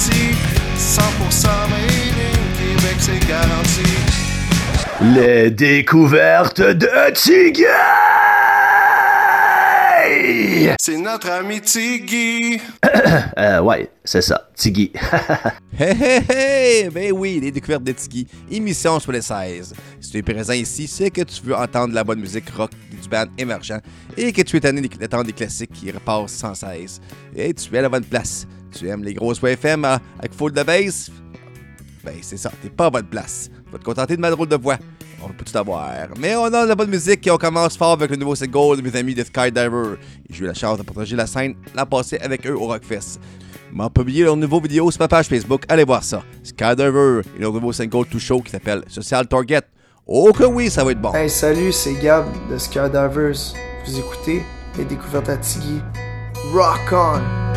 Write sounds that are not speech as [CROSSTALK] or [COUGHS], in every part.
Abitibi, 100% made in Québec, c'est garanti. Les découvertes de Tiggy! C'est notre ami Tiggy. [COUGHS] euh, ouais, c'est ça, Tiggy. [LAUGHS] Hey, hey, hey! Ben oui, les découvertes de Tiggy, émission sur les 16. Si tu es présent ici, c'est que tu veux entendre la bonne musique rock du band émergent et que tu es tanné d'entendre des classiques qui repassent sans cesse. Et tu es à la bonne place. Tu aimes les grosses FM hein, avec full de bass? Ben c'est ça, t'es pas à bonne place. Tu vas te contenter de ma drôle de voix. On peut tout avoir. Mais on a de la bonne musique et on commence fort avec le nouveau single de mes amis de Skydiver. J'ai eu la chance de partager la scène l'an passé avec eux au Rockfest. Ils m'ont publié leur nouveau vidéo sur ma page Facebook. Allez voir ça. Skydiver et leur nouveau single tout chaud qui s'appelle Social Target. Oh que oui, ça va être bon. Hey, salut, c'est Gab de Skydivers. Vous écoutez les découvertes à Tiggy. Rock on!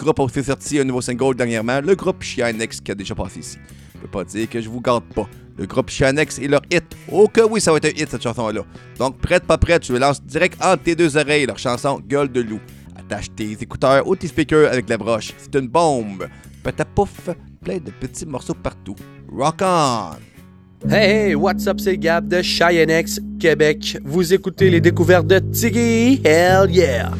Groupe a aussi sorti un nouveau single dernièrement, le groupe Chianex qui a déjà passé ici. Je peux pas dire que je vous garde pas. Le groupe Chianex et leur hit. Oh que oui, ça va être un hit cette chanson-là. Donc prête pas prête, je le lance direct entre tes deux oreilles leur chanson Gueule de loup. Attache tes écouteurs ou tes speakers avec la broche. C'est une bombe. Patapouf, plein de petits morceaux partout. Rock on! Hey, what's up, c'est Gab de Cheyennex, Québec. Vous écoutez les découvertes de Tiggy? Hell yeah!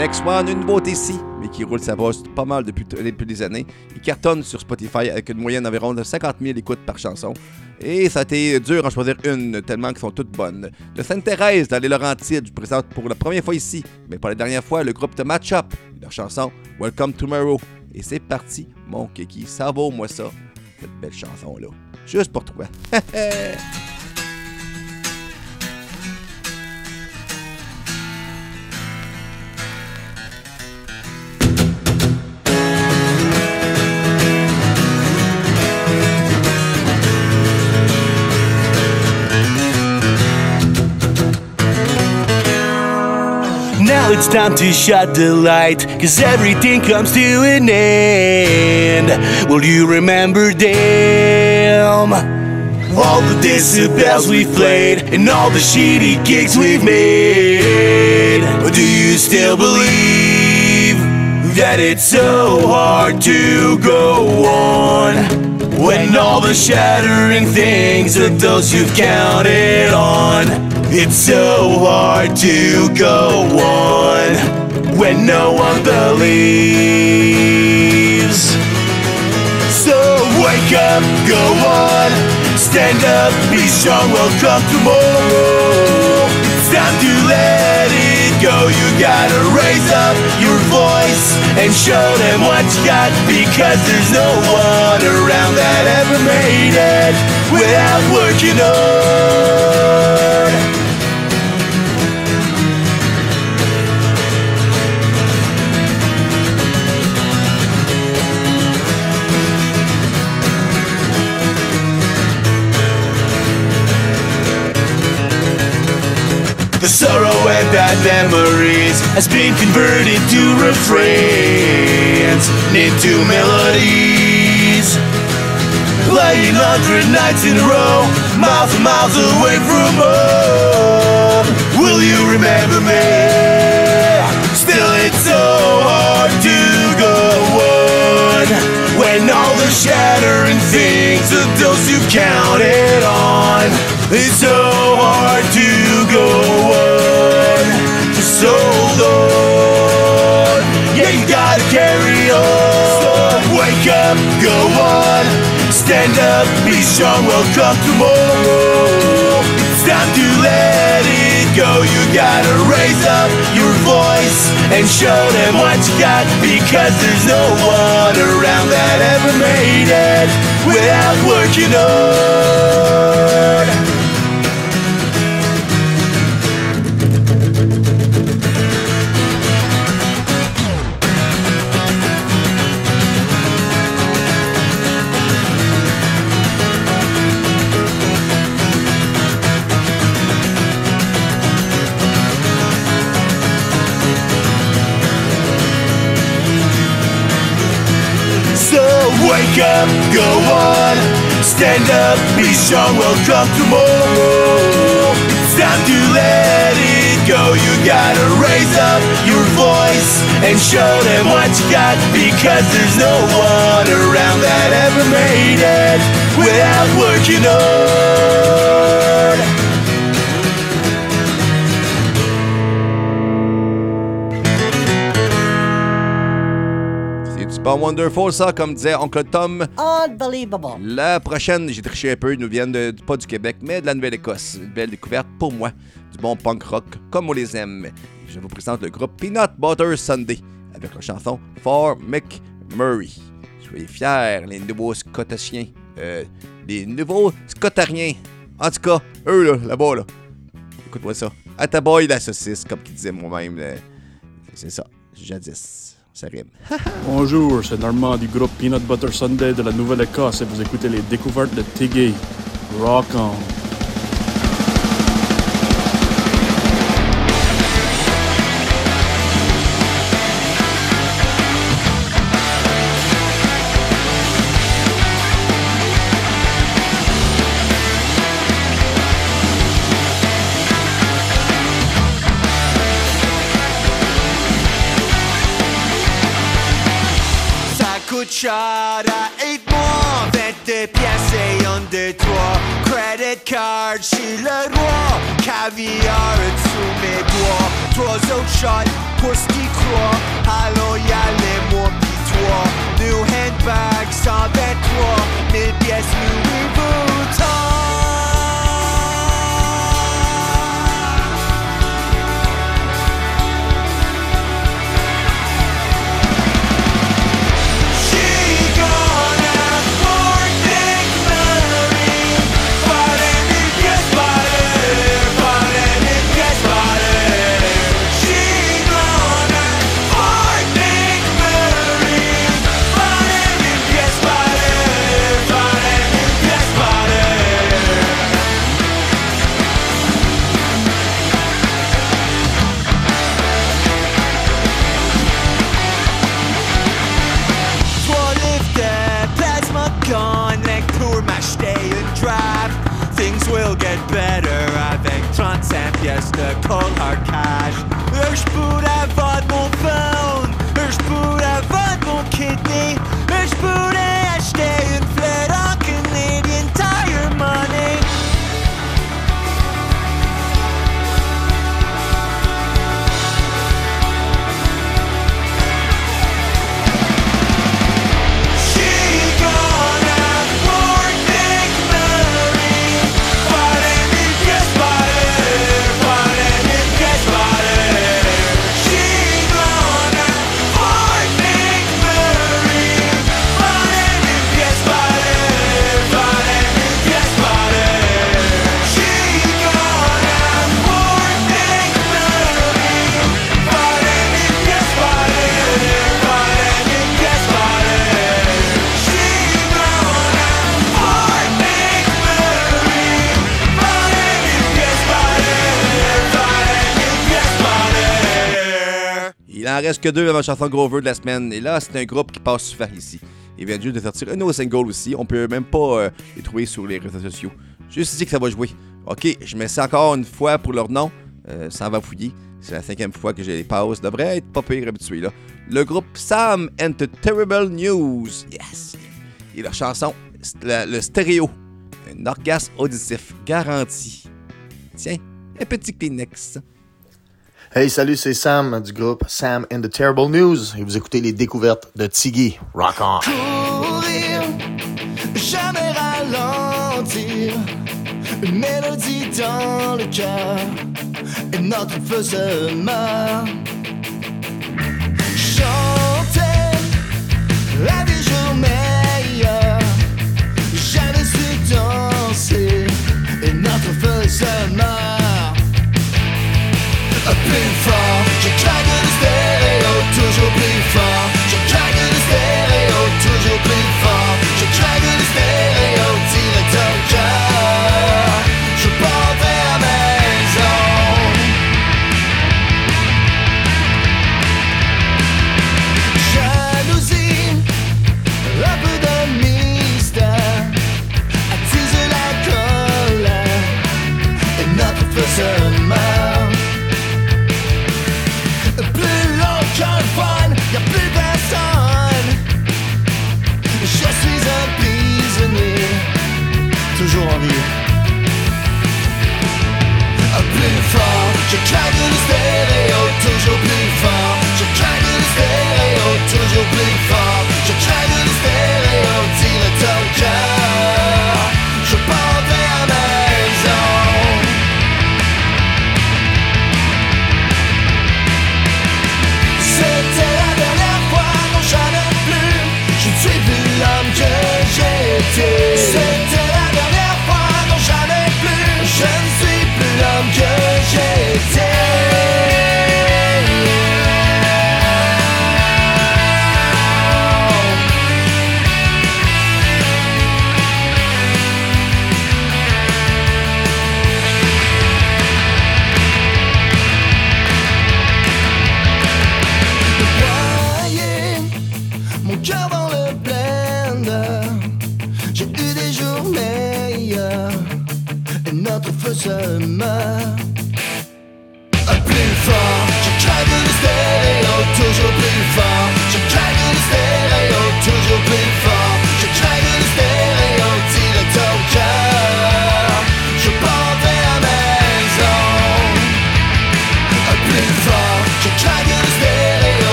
Next One, une beauté ici, mais qui roule sa bosse pas mal depuis, depuis des années. Il cartonne sur Spotify avec une moyenne d'environ de 50 000 écoutes par chanson. Et ça a été dur en choisir une, tellement qu'elles sont toutes bonnes. De Sainte-Thérèse, dans les Laurentides, présente pour la première fois ici, mais pour la dernière fois, le groupe de Match Up, leur chanson Welcome Tomorrow. Et c'est parti, mon kiki, ça vaut moi ça, cette belle chanson-là. Juste pour toi. [LAUGHS] Now it's time to shut the light, cause everything comes to an end. Will you remember them? All the decibels we've played, and all the shitty gigs we've made. Or do you still believe that it's so hard to go on? When all the shattering things of those you've counted on It's so hard to go on When no one believes. So wake up, go on Stand up, be strong, welcome tomorrow. It's time to let it go You gotta raise up your voice And show them what you got Because there's no one around that ever made it Without working hard and bad memories has been converted to refrains into melodies. Playing hundred nights in a row, miles and miles away from home. Will you remember me? Still, it's so hard to go on when all the shattering things of those you've counted on. It's so hard to go on. Hold on. Yeah, you gotta carry on. Wake up, go on. Stand up, be strong, welcome tomorrow. It's time to let it go. You gotta raise up your voice and show them what you got because there's no one around that ever made it without working on. Wake up, go on, stand up, be strong, welcome tomorrow. It's time to let it go. You gotta raise up your voice and show them what you got because there's no one around that ever made it without working on. C'est bon Wonderful, ça, comme disait Oncle Tom. Unbelievable. La prochaine, j'ai triché un peu, nous viennent de- pas du Québec, mais de la Nouvelle-Écosse. Une belle découverte pour moi, du bon punk rock, comme on les aime. Je vous présente le groupe Peanut Butter Sunday, avec la chanson For McMurray. Soyez fiers, les nouveaux Scotiens. Euh, les nouveaux Scotariens. En tout cas, eux, là, là-bas, là. Écoute-moi ça. À ta boy la saucisse, comme qu'il disait moi-même. là. C'est ça, jadis. Bonjour, c'est Normand du groupe Peanut Butter Sunday de la Nouvelle-Écosse et vous écoutez les découvertes de Tiggy. Rock on! Ça coûte cher à 8 mois 22 pièces et un, deux, trois. Credit card, j'suis le roi. Caviar sous mes doigts. Trois autres shots pour ce qui croit. Allons y aller, moi pis toi. New handbag 123 Mille pièces Louis Vuitton en reste que deux avant la chanson Grover de la semaine. Et là, c'est un groupe qui passe super ici. Il vient juste de sortir un nouveau single aussi. On peut même pas euh, les trouver sur les réseaux sociaux. Juste dit que ça va jouer. Ok, je mets ça encore une fois pour leur nom. Euh, ça va fouiller. C'est la cinquième fois que j'ai les pauses. Devrait être pas pire habitué là. Le groupe Sam and the Terrible News. Yes! Et leur chanson, la- le stéréo. Un orgasme auditif garanti. Tiens, un petit Kleenex. Hey, salut, c'est Sam du groupe Sam and the Terrible News et vous écoutez les découvertes de Tiggy. Rock on! courir, jamais ralentir. Une mélodie dans le cœur et notre feu se meurt. Chanter la vie jour meilleur. Jamais su danser et notre feu se meurt. Plus fort, je claque le stéréo,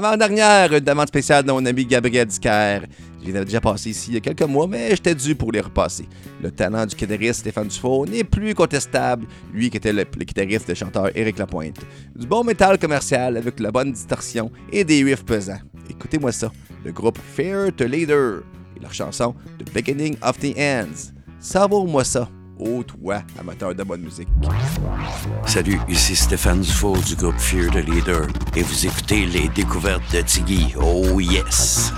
L'avant-dernière, une demande spéciale de mon ami Gabriel Dicker. Je les avais déjà passé ici il y a quelques mois, mais j'étais dû pour les repasser. Le talent du guitariste Stéphane Dufault n'est plus contestable, lui qui était le, guitariste et chanteur Éric Lapointe. Du bon métal commercial avec la bonne distorsion et des riffs pesants. Écoutez-moi ça, le groupe Fear to Leader et leur chanson The Beginning of the Ends. Savoure-moi ça, ô toi, amateur de bonne musique. Salut, ici Stéphane Dufault du groupe Fear the Leader et vous écoutez les découvertes de Tiggy. Oh yes!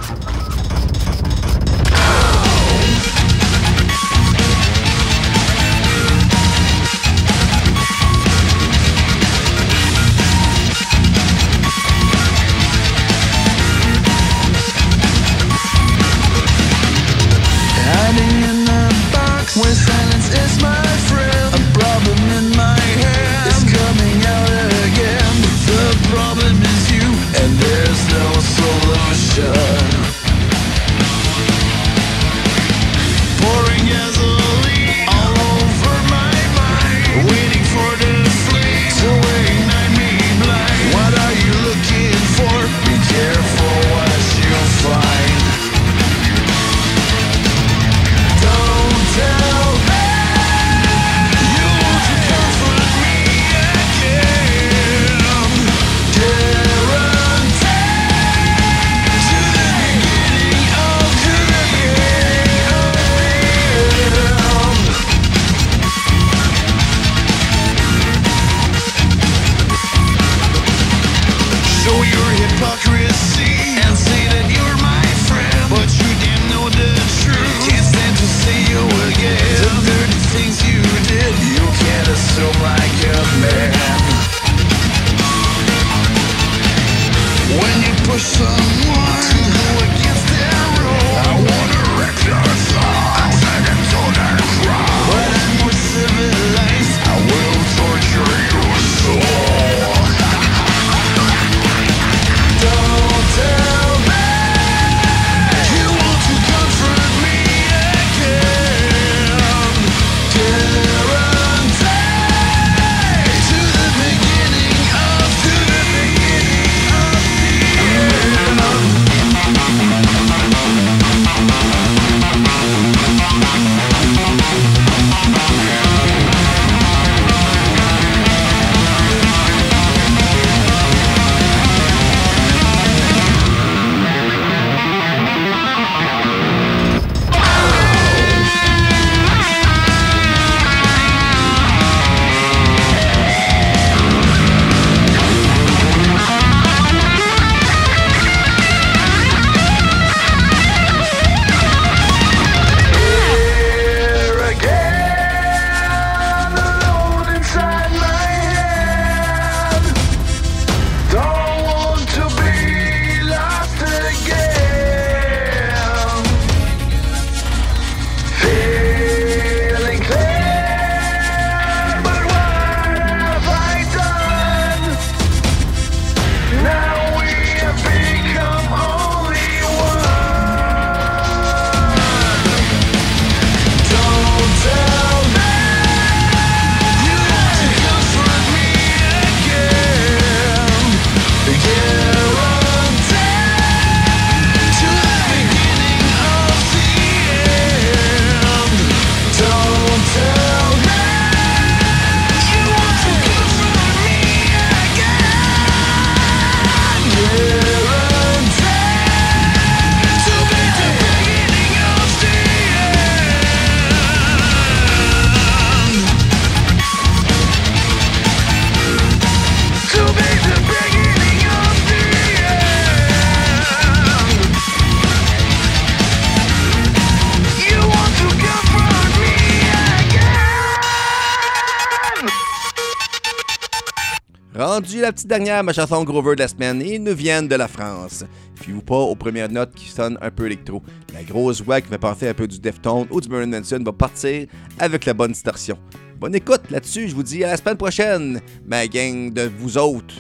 La petite dernière, ma chanson Grover de la semaine, et nous viennent de la France. Fiez-vous pas aux premières notes qui sonnent un peu électro. La grosse voix qui fait penser un peu du Deftone ou du Marilyn Manson va partir avec la bonne distorsion. Bonne écoute là-dessus, je vous dis à la semaine prochaine, ma gang de vous autres.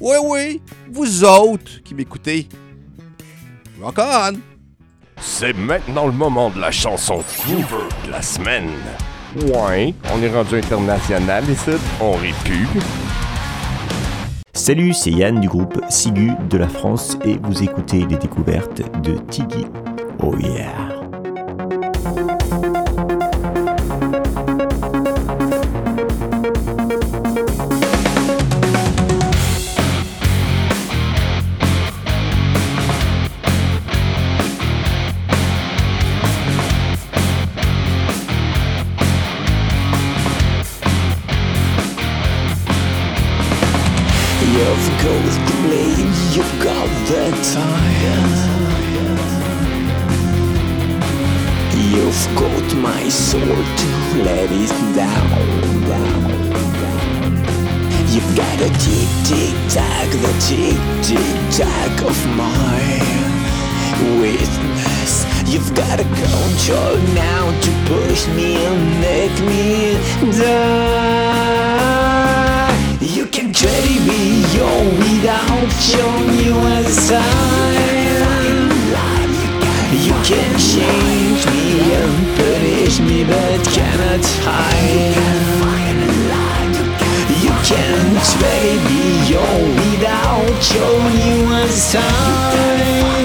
Oui, oui, vous autres qui m'écoutez. Rock on! C'est maintenant le moment de la chanson Grover de la semaine. Ouais, on est rendu international ici, on rit. Salut, c'est Yann du groupe Sigu de la France et vous écoutez les découvertes de Tiggy. Oh yeah! Got a control now to push me and make me die. You can trade me your without showing you a sign. You can change me and punish me but cannot hide. You can trade me your without showing you a sign.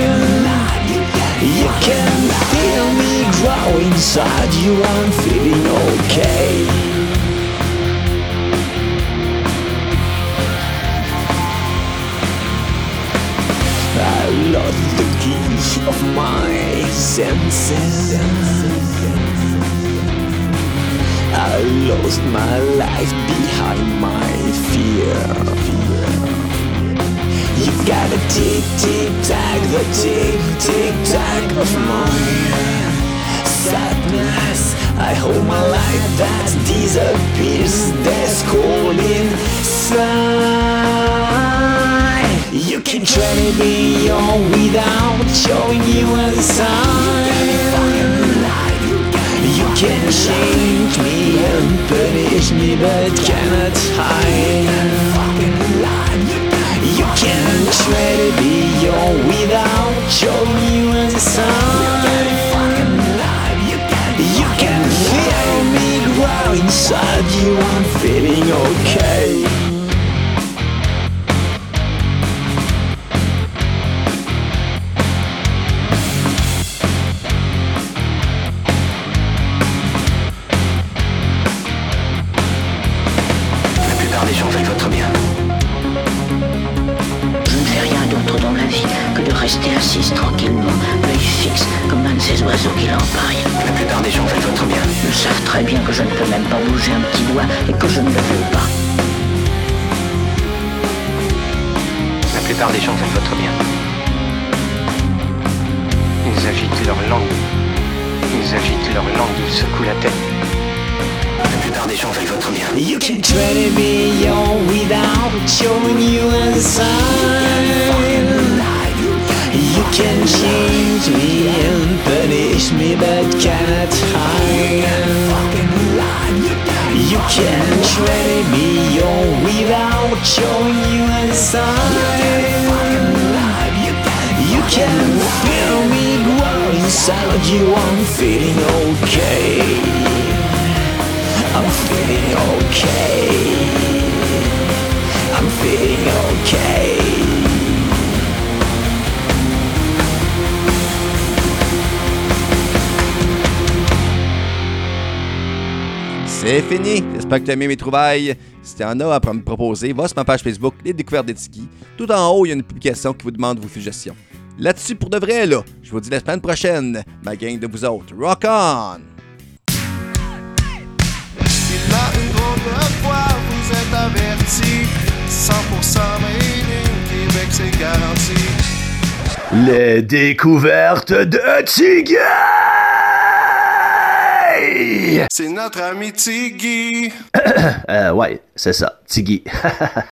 You can feel me grow inside you, I'm feeling okay. I lost the key of my senses. I lost my life behind my fear. Got a tick tick tack, the tick tick tack of my sadness. I hold my life that disappears. There's cold inside. You can try be young without showing you a sign. You can change me and punish me, but cannot hide. You can try to be young without showing you a sign. You can feel me grow inside you. I'm feeling okay. La plupart des gens veulent votre bien. Rester assise tranquillement, l'œil fixe, comme un de ces oiseaux qui l'empaillent. La plupart des gens veulent votre bien. Ils savent très bien que je ne peux même pas bouger un petit doigt et que je ne le veux pas. La plupart des gens veulent votre bien. Ils agitent leur langue. Ils agitent leur langue, ils secouent la tête. La plupart des gens veulent votre bien. You can try to be young without showing you a sign. You can change me and punish me, but cannot hide. You can try to young without showing you sign. You can feel me grow inside you. I'm feeling okay. I'm feeling okay. I'm feeling okay. C'est fini. J'espère que tu as aimé mes trouvailles. Si tu en as à me proposer, va sur ma page Facebook, Les Découvertes des Tiki. Tout en haut, il y a une publication qui vous demande vos suggestions. Là-dessus, pour de vrai, là, je vous dis la semaine prochaine, ma gang de vous autres. Rock on! Il a une drôle de fois, vous êtes avertis. 100% made in Québec, c'est garanti. Les découvertes de Tiggy! C'est notre ami Tiggy. [COUGHS] euh, ouais, c'est ça, Tiggy. [LAUGHS]